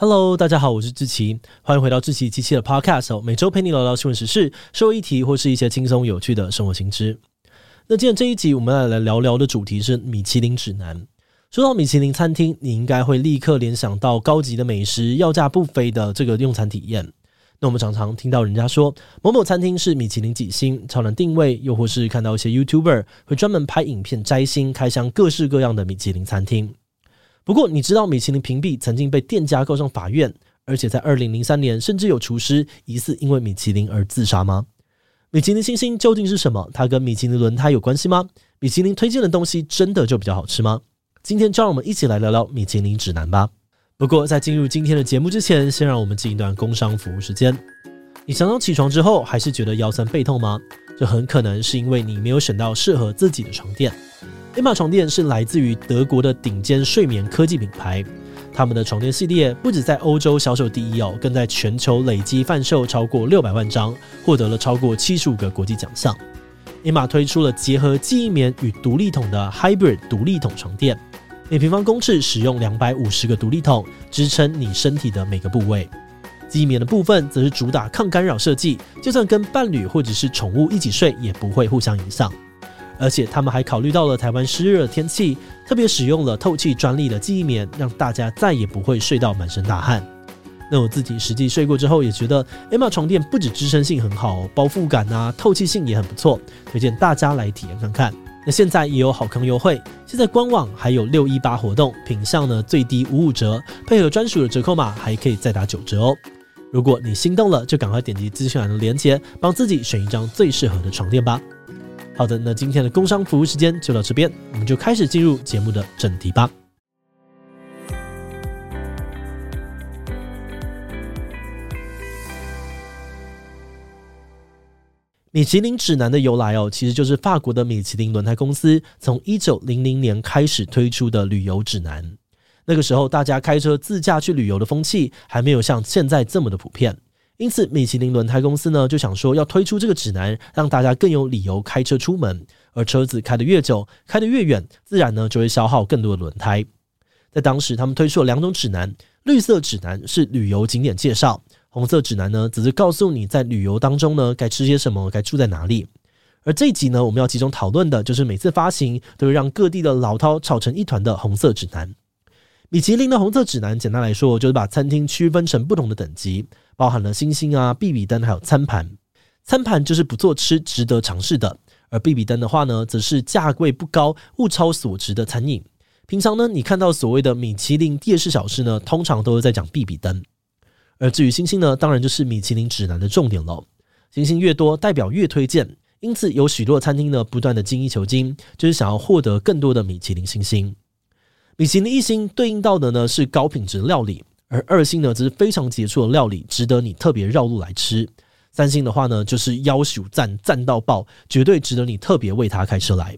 Hello，大家好，我是志奇，欢迎回到志奇机器的 Podcast，每周陪你聊聊新闻时事、社会议题或是一些轻松有趣的生活新知。那今天这一集我们要来聊聊的主题是米其林指南。说到米其林餐厅，你应该会立刻联想到高级的美食、要价不菲的这个用餐体验。那我们常常听到人家说某某餐厅是米其林几星，超难定位，又或是看到一些 YouTuber 会专门拍影片摘星、开箱各式各样的米其林餐厅。不过，你知道米其林评比曾经被店家告上法院，而且在二零零三年，甚至有厨师疑似因为米其林而自杀吗？米其林星星究竟是什么？它跟米其林轮胎有关系吗？米其林推荐的东西真的就比较好吃吗？今天就让我们一起来聊聊米其林指南吧。不过在进入今天的节目之前，先让我们进一段工商服务时间。你常常起床之后还是觉得腰酸背痛吗？这很可能是因为你没有选到适合自己的床垫。Emma 床垫是来自于德国的顶尖睡眠科技品牌。他们的床垫系列不止在欧洲销售第一哦，更在全球累计贩售超过六百万张，获得了超过七十五个国际奖项。Emma 推出了结合记忆棉与独立筒的 Hybrid 独立筒床垫，每平方公尺使用两百五十个独立筒，支撑你身体的每个部位。记忆棉的部分则是主打抗干扰设计，就算跟伴侣或者是宠物一起睡，也不会互相影响。而且他们还考虑到了台湾湿热的天气，特别使用了透气专利的记忆棉，让大家再也不会睡到满身大汗。那我自己实际睡过之后，也觉得 Emma 床垫不止支撑性很好，包覆感啊、透气性也很不错，推荐大家来体验看看。那现在也有好康优惠，现在官网还有六一八活动，品相呢最低五五折，配合专属的折扣码还可以再打九折哦。如果你心动了，就赶快点击资讯栏的链接，帮自己选一张最适合的床垫吧。好的，那今天的工商服务时间就到这边，我们就开始进入节目的正题吧。米其林指南的由来哦，其实就是法国的米其林轮胎公司从一九零零年开始推出的旅游指南。那个时候，大家开车自驾去旅游的风气还没有像现在这么的普遍。因此，米其林轮胎公司呢就想说要推出这个指南，让大家更有理由开车出门。而车子开得越久，开得越远，自然呢就会消耗更多的轮胎。在当时，他们推出了两种指南：绿色指南是旅游景点介绍，红色指南呢只是告诉你在旅游当中呢该吃些什么，该住在哪里。而这一集呢，我们要集中讨论的就是每次发行都会让各地的老饕吵成一团的红色指南。米其林的红色指南，简单来说就是把餐厅区分成不同的等级。包含了星星啊、必比登，还有餐盘。餐盘就是不错吃、值得尝试的；而必比登的话呢，则是价贵不高、物超所值的餐饮。平常呢，你看到所谓的米其林夜市小吃呢，通常都是在讲必比登。而至于星星呢，当然就是米其林指南的重点喽。星星越多，代表越推荐。因此，有许多餐厅呢，不断的精益求精，就是想要获得更多的米其林星星。米其林一星对应到的呢，是高品质料理。而二星呢，则是非常杰出的料理，值得你特别绕路来吃。三星的话呢，就是要求赞赞到爆，绝对值得你特别为它开车来。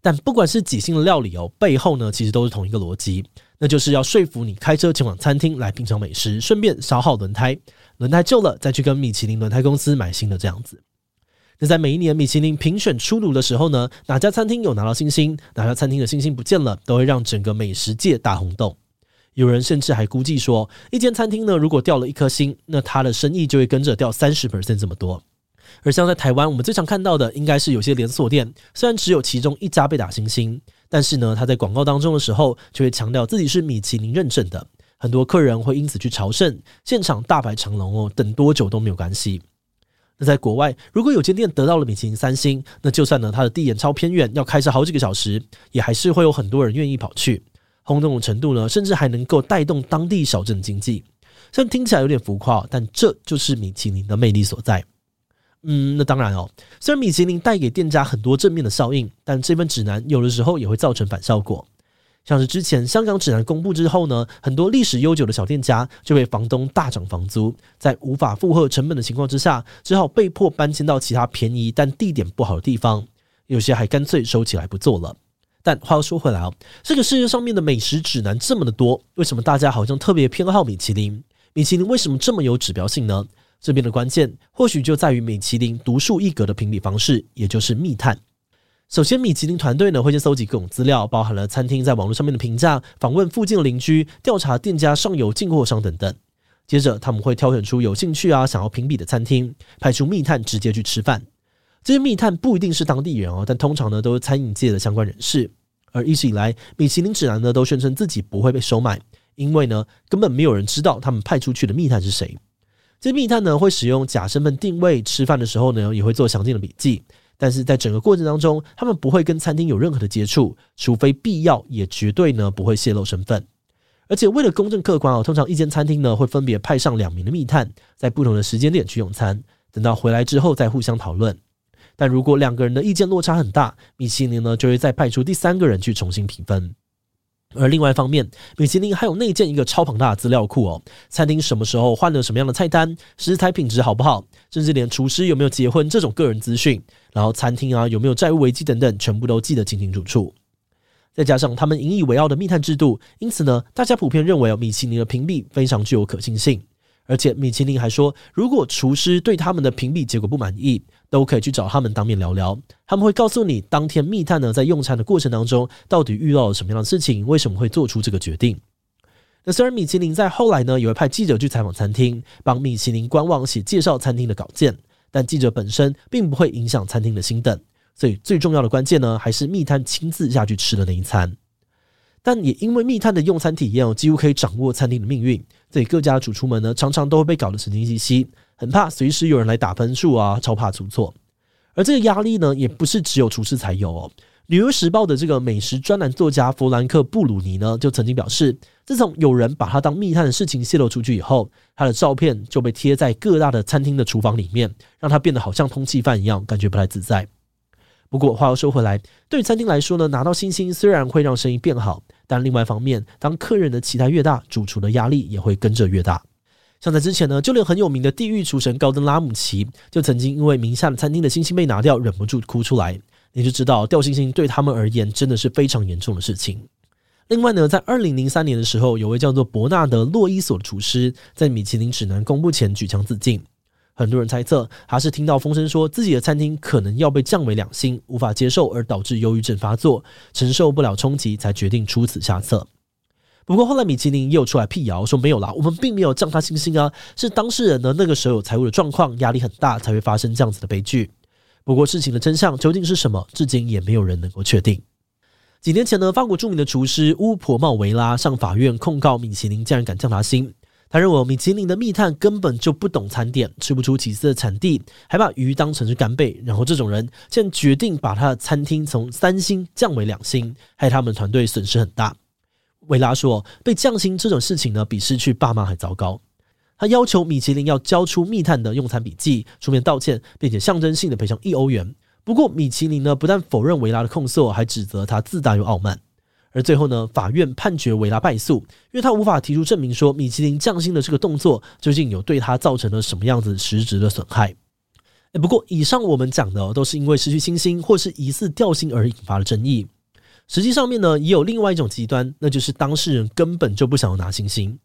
但不管是几星的料理哦，背后呢，其实都是同一个逻辑，那就是要说服你开车前往餐厅来品尝美食，顺便消耗轮胎。轮胎旧了，再去跟米其林轮胎公司买新的这样子。那在每一年米其林评选出炉的时候呢，哪家餐厅有拿到星星，哪家餐厅的星星不见了，都会让整个美食界大轰动。有人甚至还估计说，一间餐厅呢，如果掉了一颗星，那它的生意就会跟着掉三十 percent 这么多。而像在台湾，我们最常看到的，应该是有些连锁店，虽然只有其中一家被打星星，但是呢，他在广告当中的时候，就会强调自己是米其林认证的，很多客人会因此去朝圣，现场大排长龙哦，等多久都没有关系。那在国外，如果有间店得到了米其林三星，那就算呢，它的地点超偏远，要开车好几个小时，也还是会有很多人愿意跑去。轰动的程度呢，甚至还能够带动当地小镇经济。虽然听起来有点浮夸，但这就是米其林的魅力所在。嗯，那当然哦。虽然米其林带给店家很多正面的效应，但这份指南有的时候也会造成反效果。像是之前香港指南公布之后呢，很多历史悠久的小店家就被房东大涨房租，在无法负荷成本的情况之下，只好被迫搬迁到其他便宜但地点不好的地方，有些还干脆收起来不做了。但话又说回来啊，这个世界上面的美食指南这么的多，为什么大家好像特别偏好米其林？米其林为什么这么有指标性呢？这边的关键或许就在于米其林独树一格的评比方式，也就是密探。首先，米其林团队呢会先搜集各种资料，包含了餐厅在网络上面的评价、访问附近的邻居、调查店家上游进货商等等。接着，他们会挑选出有兴趣啊、想要评比的餐厅，派出密探直接去吃饭。这些密探不一定是当地人哦，但通常呢都是餐饮界的相关人士。而一直以来，米其林指南呢都宣称自己不会被收买，因为呢根本没有人知道他们派出去的密探是谁。这些密探呢会使用假身份定位，吃饭的时候呢也会做详尽的笔记。但是在整个过程当中，他们不会跟餐厅有任何的接触，除非必要，也绝对呢不会泄露身份。而且为了公正客观哦，通常一间餐厅呢会分别派上两名的密探，在不同的时间点去用餐，等到回来之后再互相讨论。但如果两个人的意见落差很大，米其林呢就会再派出第三个人去重新评分。而另外一方面，米其林还有内建一个超庞大的资料库哦，餐厅什么时候换了什么样的菜单，食材品质好不好，甚至连厨师有没有结婚这种个人资讯，然后餐厅啊有没有债务危机等等，全部都记得清清楚楚。再加上他们引以为傲的密探制度，因此呢，大家普遍认为，米其林的评比非常具有可信性。而且米其林还说，如果厨师对他们的评比结果不满意，都可以去找他们当面聊聊。他们会告诉你，当天密探呢在用餐的过程当中，到底遇到了什么样的事情，为什么会做出这个决定。那虽然米其林在后来呢也会派记者去采访餐厅，帮米其林官网写介绍餐厅的稿件，但记者本身并不会影响餐厅的心等。所以最重要的关键呢，还是密探亲自下去吃的那一餐。但也因为密探的用餐体验几乎可以掌握餐厅的命运。所以各家主厨们呢，常常都会被搞得神经兮兮，很怕随时有人来打分数啊，超怕出错。而这个压力呢，也不是只有厨师才有哦。《纽约时报》的这个美食专栏作家弗兰克·布鲁尼呢，就曾经表示，自从有人把他当密探的事情泄露出去以后，他的照片就被贴在各大的餐厅的厨房里面，让他变得好像通缉犯一样，感觉不太自在。不过话又说回来，对于餐厅来说呢，拿到星星虽然会让生意变好。但另外一方面，当客人的期待越大，主厨的压力也会跟着越大。像在之前呢，就连很有名的地狱厨神高登拉姆齐，就曾经因为名下的餐厅的星星被拿掉，忍不住哭出来。你就知道掉星星对他们而言真的是非常严重的事情。另外呢，在二零零三年的时候，有位叫做伯纳德·洛伊索的厨师，在米其林指南公布前举枪自尽。很多人猜测他是听到风声说自己的餐厅可能要被降为两星，无法接受而导致忧郁症发作，承受不了冲击，才决定出此下策。不过后来米其林也有出来辟谣说没有啦，我们并没有降他星星啊，是当事人呢那个时候有财务的状况，压力很大才会发生这样子的悲剧。不过事情的真相究竟是什么，至今也没有人能够确定。几年前呢，法国著名的厨师巫婆茂维拉上法院控告米其林竟然敢降他星。他认为米其林的密探根本就不懂餐点，吃不出起司的产地，还把鱼当成是干贝。然后这种人竟然决定把他的餐厅从三星降为两星，害他们团队损失很大。维拉说，被降星这种事情呢，比失去爸妈还糟糕。他要求米其林要交出密探的用餐笔记，出面道歉，并且象征性的赔偿一欧元。不过米其林呢，不但否认维拉的控诉，还指责他自大又傲慢。而最后呢，法院判决维拉败诉，因为他无法提出证明说米其林降薪的这个动作究竟有对他造成了什么样子实质的损害。诶，不过以上我们讲的都是因为失去星星或是疑似掉星而引发的争议。实际上面呢，也有另外一种极端，那就是当事人根本就不想要拿星星。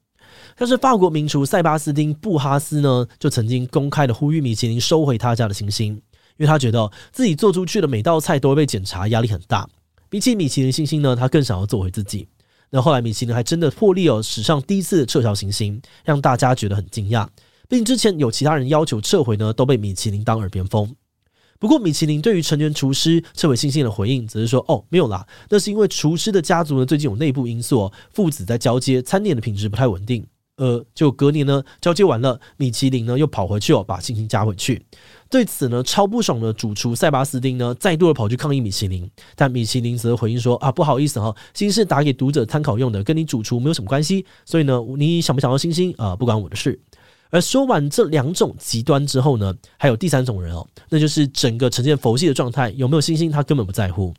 像是法国名厨塞巴斯丁·布哈斯呢，就曾经公开的呼吁米其林收回他家的星星，因为他觉得自己做出去的每道菜都会被检查，压力很大。比起米其林星星呢，他更想要做回自己。那后来米其林还真的破例哦，史上第一次撤销星星，让大家觉得很惊讶。毕竟之前有其他人要求撤回呢，都被米其林当耳边风。不过米其林对于成员厨师撤回星星的回应，只是说哦，没有啦，那是因为厨师的家族呢最近有内部因素哦，父子在交接，餐点的品质不太稳定。呃，就隔年呢，交接完了，米其林呢又跑回去哦，把星星加回去。对此呢，超不爽的主厨塞巴斯丁呢，再度的跑去抗议米其林，但米其林则回应说啊，不好意思哈，星星是打给读者参考用的，跟你主厨没有什么关系。所以呢，你想不想要星星啊，不关我的事。而说完这两种极端之后呢，还有第三种人哦，那就是整个呈现佛系的状态，有没有星星他根本不在乎。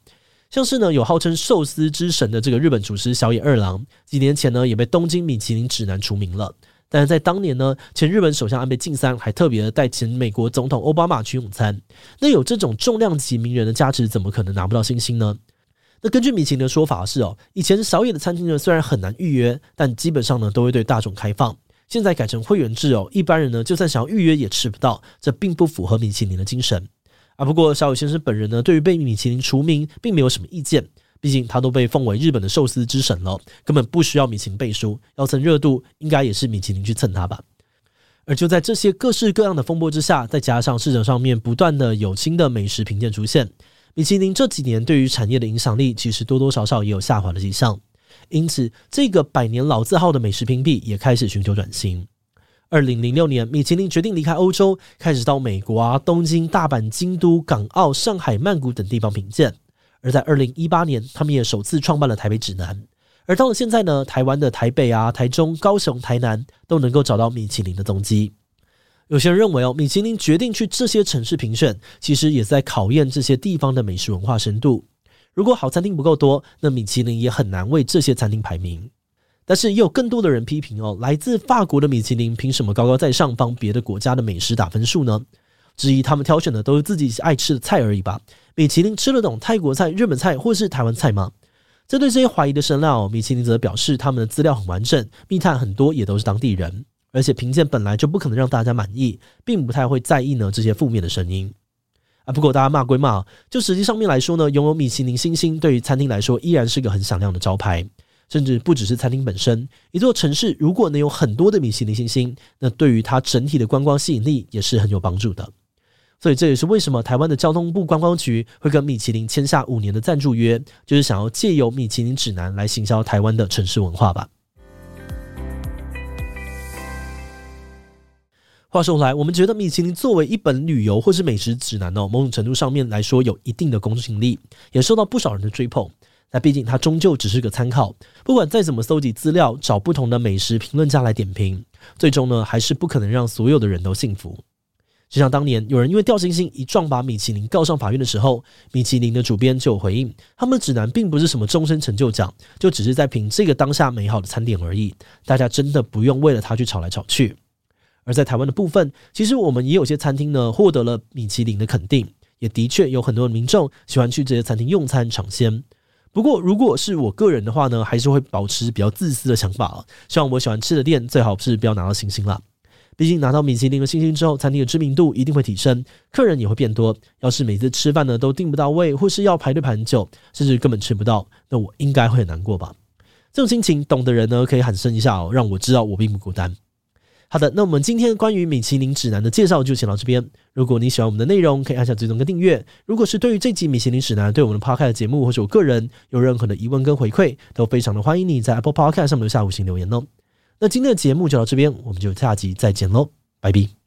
像是呢有号称寿司之神的这个日本厨师小野二郎，几年前呢也被东京米其林指南除名了。但是在当年呢，前日本首相安倍晋三还特别的带前美国总统奥巴马去用餐。那有这种重量级名人的加持，怎么可能拿不到星星呢？那根据米其林的说法是哦，以前小野的餐厅呢虽然很难预约，但基本上呢都会对大众开放。现在改成会员制哦，一般人呢就算想要预约也吃不到，这并不符合米其林的精神。啊，不过小野先生本人呢，对于被米其林除名并没有什么意见。毕竟他都被奉为日本的寿司之神了，根本不需要米其林背书。要蹭热度，应该也是米其林去蹭他吧。而就在这些各式各样的风波之下，再加上市场上面不断的有新的美食评鉴出现，米其林这几年对于产业的影响力其实多多少少也有下滑的迹象。因此，这个百年老字号的美食评比也开始寻求转型。二零零六年，米其林决定离开欧洲，开始到美国啊，东京、大阪、京都、港澳、上海、曼谷等地方评鉴。而在二零一八年，他们也首次创办了台北指南。而到了现在呢，台湾的台北啊、台中、高雄、台南都能够找到米其林的踪迹。有些人认为哦，米其林决定去这些城市评选，其实也在考验这些地方的美食文化深度。如果好餐厅不够多，那米其林也很难为这些餐厅排名。但是也有更多的人批评哦，来自法国的米其林凭什么高高在上帮别的国家的美食打分数呢？质疑他们挑选的都是自己爱吃的菜而已吧？米其林吃得懂泰国菜、日本菜或是台湾菜吗？针对这些怀疑的声浪，米其林则表示他们的资料很完整，密探很多也都是当地人，而且评鉴本来就不可能让大家满意，并不太会在意呢这些负面的声音。啊，不过大家骂归骂，就实际上面来说呢，拥有米其林星星对于餐厅来说依然是个很响亮的招牌，甚至不只是餐厅本身，一座城市如果能有很多的米其林星星，那对于它整体的观光吸引力也是很有帮助的。所以这也是为什么台湾的交通部观光局会跟米其林签下五年的赞助约，就是想要借由米其林指南来行销台湾的城市文化吧。话说回来，我们觉得米其林作为一本旅游或是美食指南哦，某种程度上面来说有一定的公信力，也受到不少人的追捧。那毕竟它终究只是个参考，不管再怎么搜集资料，找不同的美食评论家来点评，最终呢，还是不可能让所有的人都信服。就像当年有人因为掉星星一撞把米其林告上法院的时候，米其林的主编就有回应，他们的指南并不是什么终身成就奖，就只是在评这个当下美好的餐点而已。大家真的不用为了它去吵来吵去。而在台湾的部分，其实我们也有些餐厅呢获得了米其林的肯定，也的确有很多的民众喜欢去这些餐厅用餐尝鲜。不过如果是我个人的话呢，还是会保持比较自私的想法，希望我喜欢吃的店最好是不要拿到星星啦。毕竟拿到米其林的星星之后，餐厅的知名度一定会提升，客人也会变多。要是每次吃饭呢都订不到位，或是要排队排很久，甚至根本吃不到，那我应该会很难过吧？这种心情，懂的人呢可以喊声一下哦，让我知道我并不孤单。好的，那我们今天关于米其林指南的介绍就先到这边。如果你喜欢我们的内容，可以按下追踪跟订阅。如果是对于这集米其林指南对我们的 Podcast 节目或是我个人有任何的疑问跟回馈，都非常的欢迎你在 Apple Podcast 上留下五星留言哦。那今天的节目就到这边，我们就下集再见喽，拜拜。